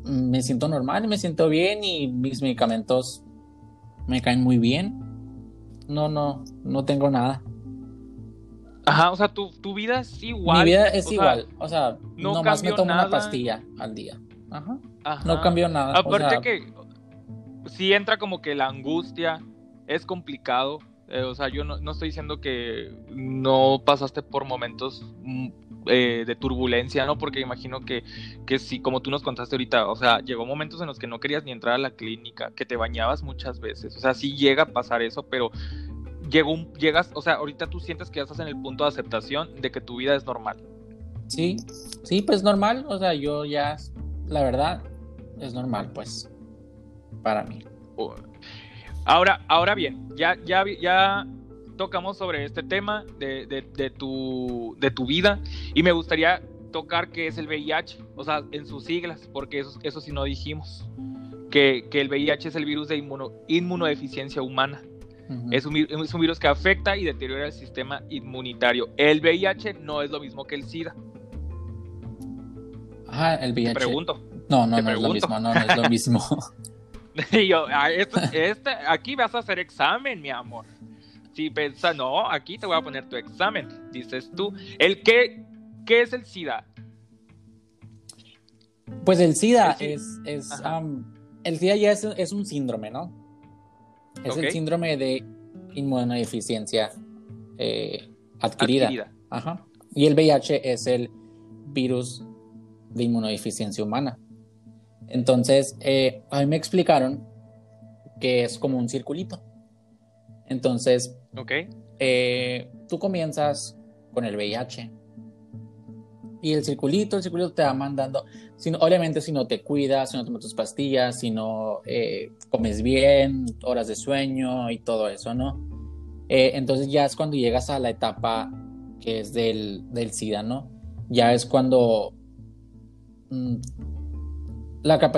me siento normal, me siento bien y mis medicamentos me caen muy bien. No, no, no tengo nada. Ajá, o sea, tu, vida es igual. Mi vida es igual, o sea, no nomás me tomo una pastilla al día. Ajá. No cambió nada. Aparte que si entra como que la angustia, es complicado. Eh, o sea, yo no, no, estoy diciendo que no pasaste por momentos mm, eh, de turbulencia, ¿no? Porque imagino que, que si, como tú nos contaste ahorita, o sea, llegó momentos en los que no querías ni entrar a la clínica, que te bañabas muchas veces, o sea, sí llega a pasar eso, pero llegó un, llegas, o sea, ahorita tú sientes que ya estás en el punto de aceptación de que tu vida es normal. Sí, sí, pues normal, o sea, yo ya, la verdad, es normal, pues, para mí. Ahora, ahora bien, ya, ya, ya tocamos sobre este tema de, de, tu, de tu vida y me gustaría tocar qué es el VIH, o sea, en sus siglas, porque eso, eso sí no dijimos, que, que el VIH es el virus de inmuno, inmunodeficiencia humana. es, un, es, un, virus que afecta y deteriora el sistema inmunitario. El VIH no es lo mismo que el SIDA. Ajá, el VIH. Te pregunto. No, no, no es lo mismo, no, no es lo mismo. y yo, ah, este, aquí vas a hacer examen, mi amor si piensas, no, aquí te voy a poner tu examen, dices tú. ¿El qué, qué es el SIDA? Pues el SIDA, es, es el SIDA ya es, un síndrome, ¿no? Es el síndrome de inmunodeficiencia eh, adquirida. Ajá. Y el VIH es el virus de inmunodeficiencia humana. Entonces, eh, a mí me explicaron que es como un circulito. Entonces, okay. Eh, tú comienzas con el VIH y el circulito, el circulito te va mandando, obviamente si no te cuidas, si no tomas tus pastillas, si no eh, comes bien, horas de sueño y todo eso, ¿no? Eh, entonces ya es cuando llegas a la etapa que es del, del SIDA, ¿no? Ya es cuando mm, la,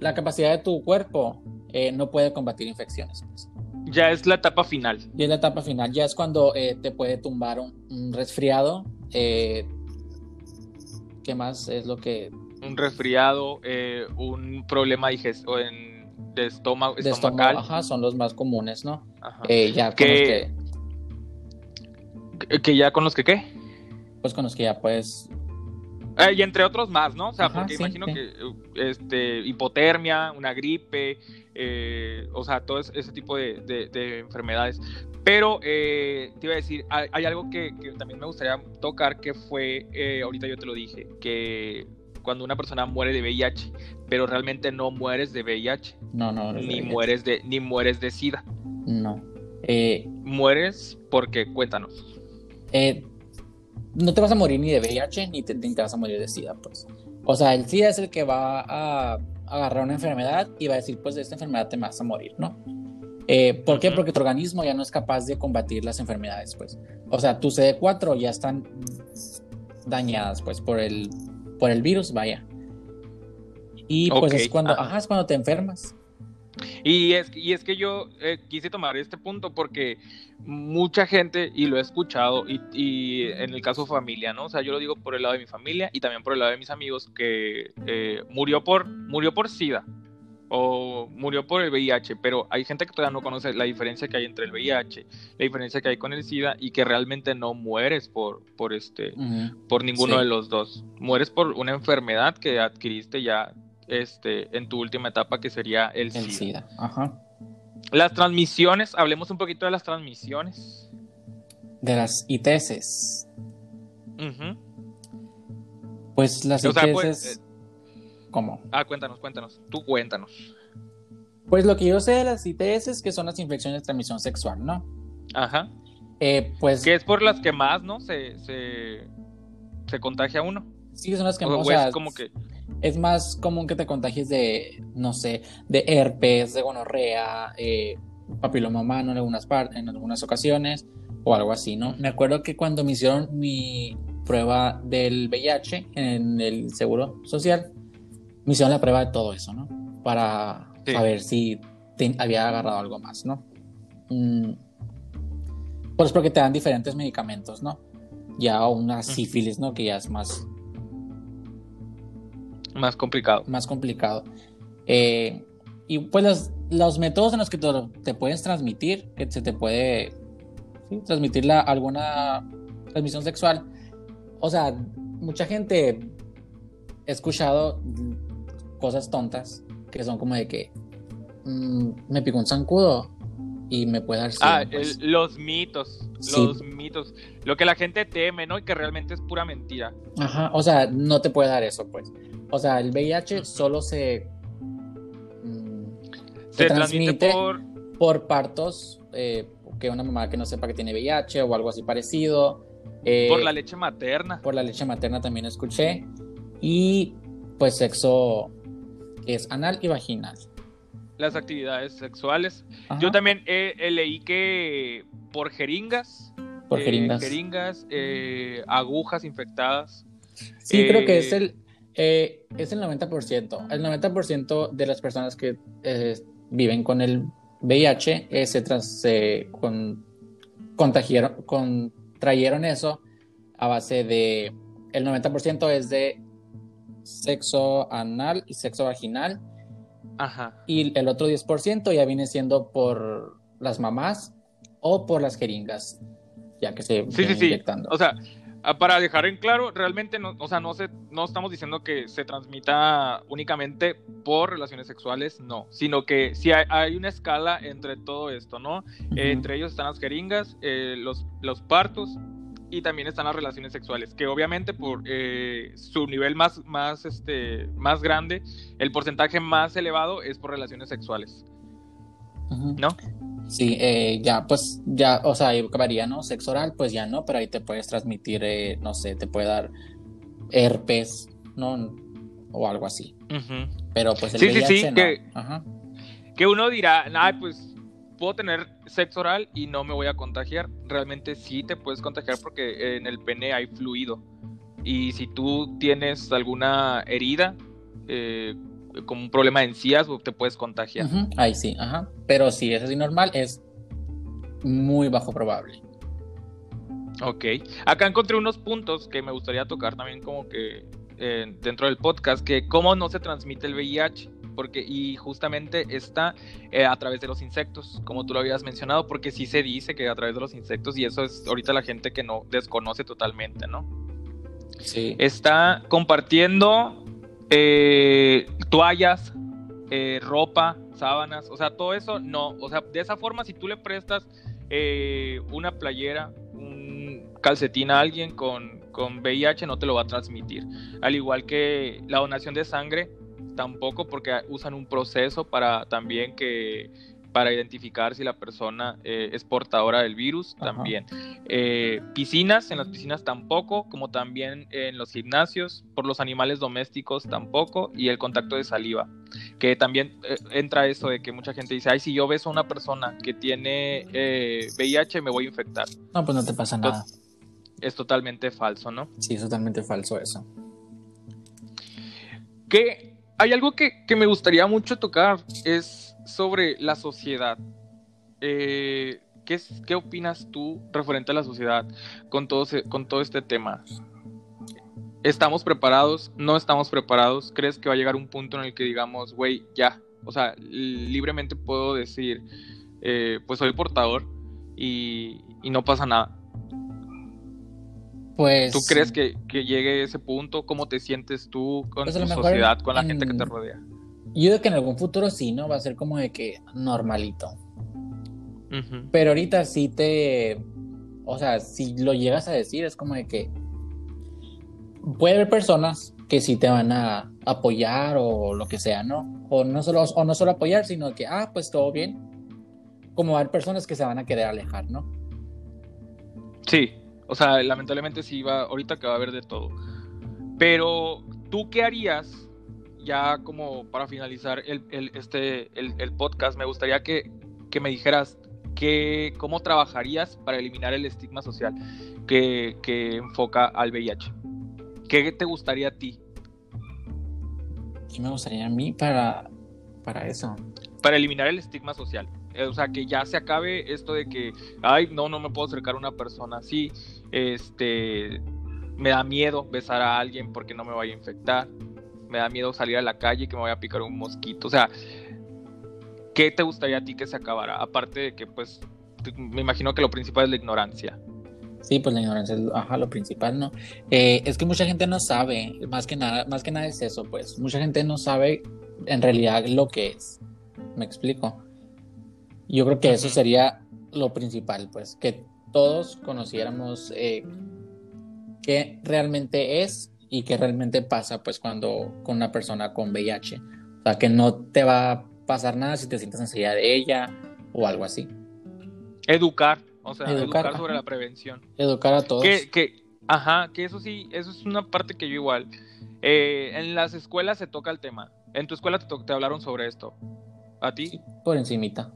la capacidad de tu cuerpo no puede combatir infecciones. Pues. Ya es la etapa final. Ya es la etapa final. Ya es cuando eh, te puede tumbar un, resfriado. Eh, ¿Qué más es lo que...? Un resfriado, eh, un problema digestivo en, de estómago, de estomacal. ajá, son los más comunes, ¿no? Ajá. ya con que, que... ya con los que qué? Pues con los que ya puedes y entre otros más, ¿no? O sea, porque imagino que este, hipotermia, una gripe, eh, o sea, todo ese tipo de, enfermedades. Pero eh, te iba a decir, hay, algo que, también me gustaría tocar, que fue, eh, ahorita yo te lo dije, que cuando una persona muere de VIH, pero realmente no mueres de VIH. No, no, ni mueres de Ni mueres de SIDA. No. mueres porque, cuéntanos. No te vas a morir ni de VIH, ni te, ni te vas a morir de SIDA, pues. O sea, el SIDA es el que va a agarrar una enfermedad y va a decir, pues de esta enfermedad te vas a morir, ¿no? Eh, ¿Por qué? Porque tu organismo ya no es capaz de combatir las enfermedades, pues. O sea, tus CD4 ya están dañadas, pues, por el, por el virus, vaya. Y pues es cuando, ajá. es cuando te enfermas. Y es, y es que yo eh, quise tomar este punto porque mucha gente, y lo he escuchado, y, en el caso familia, ¿no? O sea, yo lo digo por el lado de mi familia y también por el lado de mis amigos, que eh, murió, por, murió por SIDA o murió por el VIH, pero hay gente que todavía no conoce la diferencia que hay entre el VIH, la diferencia que hay con el SIDA y que realmente no mueres por, por, este, por ninguno de los dos. Mueres por una enfermedad que adquiriste ya este, en tu última etapa, que sería el, SIDA. Las transmisiones, hablemos un poquito de las transmisiones. De las ITS. Pues las ITS. Pues, eh, ¿Cómo? Ah, cuéntanos, cuéntanos. Tú cuéntanos. Pues lo que yo sé de las ITS es que son las infecciones de transmisión sexual, ¿no? Ajá. Eh, pues. Que es por las que más, ¿no? Se, se, se contagia uno. Sí, son las que más. O sea, como que es más común que te contagies de, no sé, de herpes, de gonorrea, eh, papiloma humano en algunas, en algunas ocasiones o algo así, ¿no? Me acuerdo que cuando me hicieron mi prueba del VIH en el Seguro Social, me hicieron la prueba de todo eso, ¿no? Para saber si había agarrado algo más, ¿no? Mm, pues porque te dan diferentes medicamentos, ¿no? Ya una sífilis, ¿no? Que ya es más más complicado. Más complicado. Eh, y pues los, los, métodos en los que te, puedes transmitir, que se te puede transmitir la, alguna transmisión sexual. O sea, mucha gente he escuchado cosas tontas que son como de que mm, me picó un zancudo y me puede dar Ah, pues. los mitos, los mitos, lo que la gente teme, ¿no? Y que realmente es pura mentira. Ajá, o sea, no te puede dar eso, pues. O sea, el VIH solo se, mm, se, transmite, por... partos, eh, que una mamá que no sepa que tiene VIH o algo así parecido. Eh, por la leche materna. Por la leche materna también escuché. Y pues sexo es anal y vaginal. Las actividades sexuales. Yo también leí que por jeringas. Por jeringas. Eh, jeringas, agujas infectadas. Sí, creo que es el, eh, es el 90%. El 90% de las personas que eh, viven con el VIH eh, se, tras, con, contagiaron, contrayeron eso a base de. El 90% es de sexo anal y sexo vaginal. Ajá. Y el otro 10% ya viene siendo por las mamás o por las jeringas, ya que se sí, sí, sí. O sea, para dejar en claro, realmente no, o sea, no, se, no estamos diciendo que se transmita únicamente por relaciones sexuales, no, sino que si hay, una escala entre todo esto, ¿no? entre ellos están las jeringas, eh, los, los partos y también están las relaciones sexuales, que obviamente por eh, su nivel más, más, este, más grande, el porcentaje más elevado es por relaciones sexuales. ¿No? Sí, eh, ya, pues, ya, o sea, ahí acabaría, ¿no? Sexo oral, pues ya no, pero ahí te puedes transmitir, eh, no sé, te puede dar herpes, ¿no? O algo así. Pero pues el sí, sí, sí, que, que uno dirá, ay, pues puedo tener sexo oral y no me voy a contagiar. Realmente sí te puedes contagiar porque en el pene hay fluido. Y si tú tienes alguna herida, eh, como un problema de encías, te puedes contagiar. Ahí sí, ajá. Pero si es así normal, es muy bajo probable. Ok. Acá encontré unos puntos que me gustaría tocar también como que eh, dentro del podcast, que cómo no se transmite el VIH, porque y justamente está eh, a través de los insectos, como tú lo habías mencionado, porque sí se dice que a través de los insectos, y eso es ahorita la gente que no desconoce totalmente, ¿no? Sí. Está compartiendo eh, toallas, eh, ropa, sábanas, o sea, todo eso no, o sea, de esa forma si tú le prestas eh, una playera, un calcetín a alguien con, con VIH no te lo va a transmitir, al igual que la donación de sangre tampoco porque usan un proceso para también que para identificar si la persona eh, es portadora del virus también. Eh, piscinas, en las piscinas tampoco, como también en los gimnasios, por los animales domésticos tampoco, y el contacto de saliva, que también eh, entra eso de que mucha gente dice, ay, si yo beso a una persona que tiene VIH, me voy a infectar. No, pues no te pasa nada. Es totalmente falso, ¿no? Sí, es totalmente falso eso. Que hay algo que, me gustaría mucho tocar, es sobre la sociedad. ¿qué, ¿Qué opinas tú referente a la sociedad con todo, con todo este tema? ¿Estamos preparados? ¿No estamos preparados? ¿Crees que va a llegar un punto en el que digamos, güey, ya? O sea, libremente puedo decir, eh, pues soy portador y, no pasa nada. Pues. ¿Tú crees que, llegue ese punto? ¿Cómo te sientes tú con pues tu sociedad, con la gente que te rodea? Yo creo que en algún futuro sí, ¿no? Va a ser como de que normalito. Pero ahorita sí te. O sea, si lo llegas a decir, es como de que puede haber personas que sí te van a apoyar o lo que sea, ¿no? O no solo, o no solo apoyar, sino que, ah, pues todo bien. Como hay personas que se van a querer alejar, ¿no? Sí, o sea, lamentablemente sí va, ahorita que va a haber de todo. Pero, ¿tú qué harías? Ya como para finalizar el, este, el, podcast, me gustaría que, me dijeras que, cómo trabajarías para eliminar el estigma social que, que enfoca al VIH. ¿Qué te gustaría a ti? ¿Qué me gustaría a mí para, para eso? Para eliminar el estigma social. Eh, o sea, que ya se acabe esto de que, ay, no, no me puedo acercar a una persona así. Este, me da miedo besar a alguien porque no me vaya a infectar. Me da miedo salir a la calle y que me vaya a picar un mosquito. O sea, ¿qué te gustaría a ti que se acabara? Aparte de que, pues, me imagino que lo principal es la ignorancia. Sí, pues la ignorancia es ajá, lo principal, ¿no? Eh, es que mucha gente no sabe, más que nada, más que nada es eso, pues. Mucha gente no sabe en realidad lo que es. ¿Me explico? Yo creo que eso sería lo principal, pues, que todos conociéramos eh, qué realmente es y qué realmente pasa, pues, cuando con una persona con VIH. O sea, que no te va a pasar nada si te sientes enseguida de ella o algo así. Educar, o sea, educar, sobre la prevención. Educar a todos. Que, ajá, que eso sí, eso es una parte que yo igual. Eh, en las escuelas se toca el tema. En tu escuela te, te hablaron sobre esto. ¿A ti? por encimita.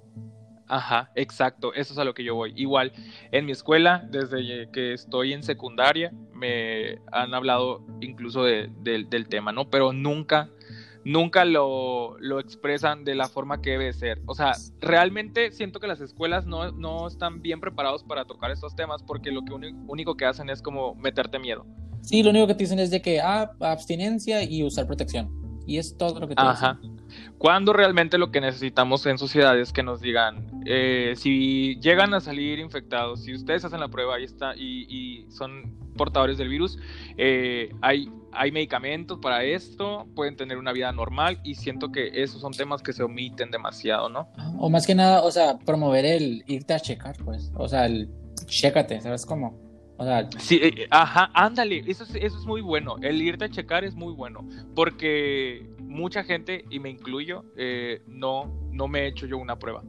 Ajá, exacto, eso es a lo que yo voy. Igual, en mi escuela, desde que estoy en secundaria, me han hablado incluso del tema, ¿no? Pero nunca nunca lo, expresan de la forma que debe ser. O sea, realmente siento que las escuelas no, están bien preparados para tocar estos temas porque lo que único que hacen es como meterte miedo. Sí, lo único que te dicen es de que, ah, abstinencia y usar protección. Y es todo lo que te Ajá. Cuando realmente lo que necesitamos en sociedad es que nos digan, eh, si llegan a salir infectados, si ustedes hacen la prueba y, está, y, son portadores del virus, eh, hay hay medicamentos para esto, pueden tener una vida normal y siento que esos son temas que se omiten demasiado, ¿no? O más que nada, o sea, promover el irte a checar, pues, o sea, el chécate, ¿sabes cómo? O sea, sí, eh, ajá, ándale, eso es, eso es muy bueno, el irte a checar es muy bueno, porque mucha gente, y me incluyo, eh, no, no me he hecho yo una prueba.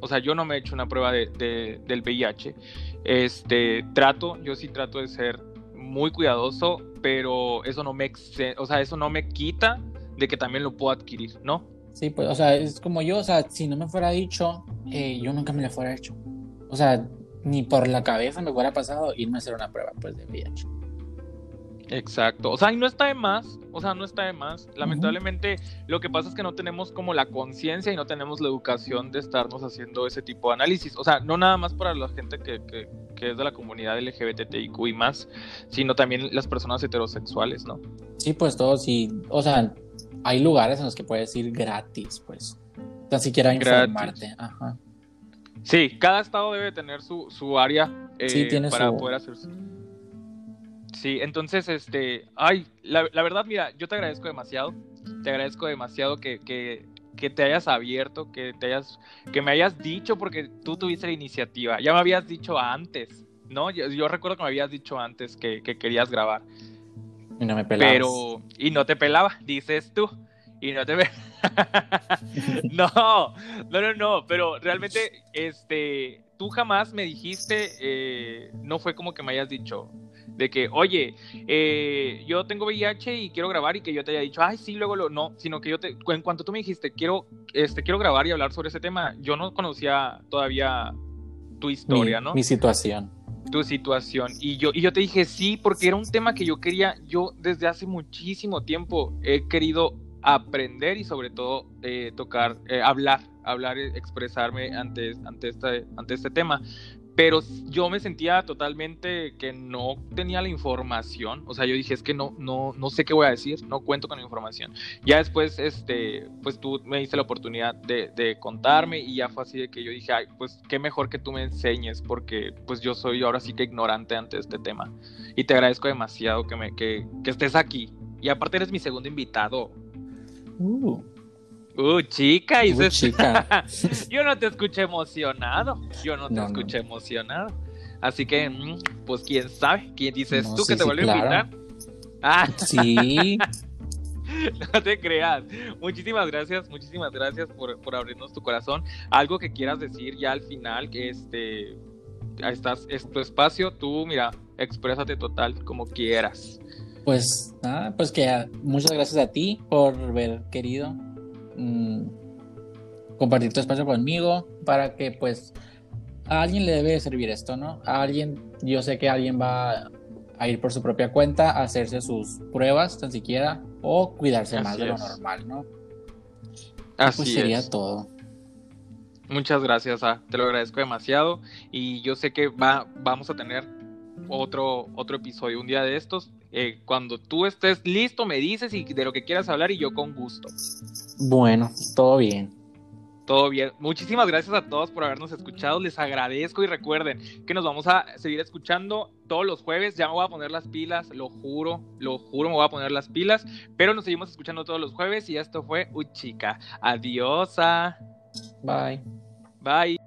O sea, yo no me he hecho una prueba de, del VIH. Este, trato, yo sí trato de ser muy cuidadoso, pero eso no me, o sea, eso no me quita de que también lo puedo adquirir, ¿no? Sí, pues, o sea, es como yo, o sea, si no me fuera dicho, eh, yo nunca me lo fuera hecho. O sea, ni por la cabeza me hubiera pasado irme a hacer una prueba, pues, de VIH. Exacto, o sea, y no está de más, o sea, no está de más. Lamentablemente, lo que pasa es que no tenemos como la conciencia y no tenemos la educación de estarnos haciendo ese tipo de análisis. O sea, no nada más para la gente que, que, que es de la comunidad LGBTIQ y más, sino también las personas heterosexuales, ¿no? Sí, pues todos, y, o sea, hay lugares en los que puedes ir gratis, pues, tan siquiera informarte. Ajá. Sí, cada estado debe tener su, su área sí, eh, tiene para poder hacer Sí, entonces, este, ay, la, verdad, mira, yo te agradezco demasiado, te agradezco demasiado que, que, que, te hayas abierto, que te hayas, que me hayas dicho, porque tú tuviste la iniciativa, ya me habías dicho antes, ¿no? Yo, recuerdo que me habías dicho antes que, que querías grabar. Y no me pelabas. Pero, y no te pelaba, dices tú, y no te no, no, no, no, pero realmente, este, tú jamás me dijiste, eh, no fue como que me hayas dicho, de que, oye, eh, yo tengo VIH y quiero grabar y que yo te haya dicho, ay, sí, luego lo, no, sino que yo te, en cuanto tú me dijiste, quiero, este, quiero grabar y hablar sobre ese tema, yo no conocía todavía tu historia, ¿no? Mi situación. Tu situación. Y yo, y yo te dije sí, porque era un tema que yo quería, yo desde hace muchísimo tiempo he querido aprender y sobre todo eh, tocar, eh, hablar, hablar, expresarme ante, ante, este, ante este tema pero yo me sentía totalmente que no tenía la información, o sea, yo dije, es que no, no, no sé qué voy a decir, no cuento con la información. Ya después, este, pues tú me diste la oportunidad de, de contarme y ya fue así de que yo dije, ay, pues qué mejor que tú me enseñes, porque pues yo soy ahora sí que ignorante ante este tema. Y te agradezco demasiado que, me, que, que estés aquí. Y aparte eres mi segundo invitado. Uh. Uh, chica, y chica. yo no te escuché emocionado. Yo no te escuché emocionado. Así que, mm, pues quién sabe. ¿Quién dices tú que te vuelve a invitar? Ah. Sí. no te creas. Muchísimas gracias, muchísimas gracias por, por, abrirnos tu corazón. Algo que quieras decir ya al final, que este, estás, es tu espacio, tú, mira, exprésate total como quieras. Pues nada, pues que muchas gracias a ti por haber querido Mm, compartir tu espacio conmigo para que pues a alguien le debe servir esto, ¿no? A alguien, yo sé que alguien va a ir por su propia cuenta a hacerse sus pruebas tan siquiera o cuidarse más de lo normal, ¿no? Así pues sería todo. Muchas gracias, ah, te lo agradezco demasiado y yo sé que va, vamos a tener otro, otro episodio un día de estos. Eh, cuando tú estés listo, me dices y de lo que quieras hablar y yo con gusto. Bueno, todo bien. Todo bien. Muchísimas gracias a todos por habernos escuchado. Les agradezco y recuerden que nos vamos a seguir escuchando todos los jueves. Ya me voy a poner las pilas, lo juro, lo juro, me voy a poner las pilas. Pero nos seguimos escuchando todos los jueves y esto fue Uchika. Adiós. Bye. Bye.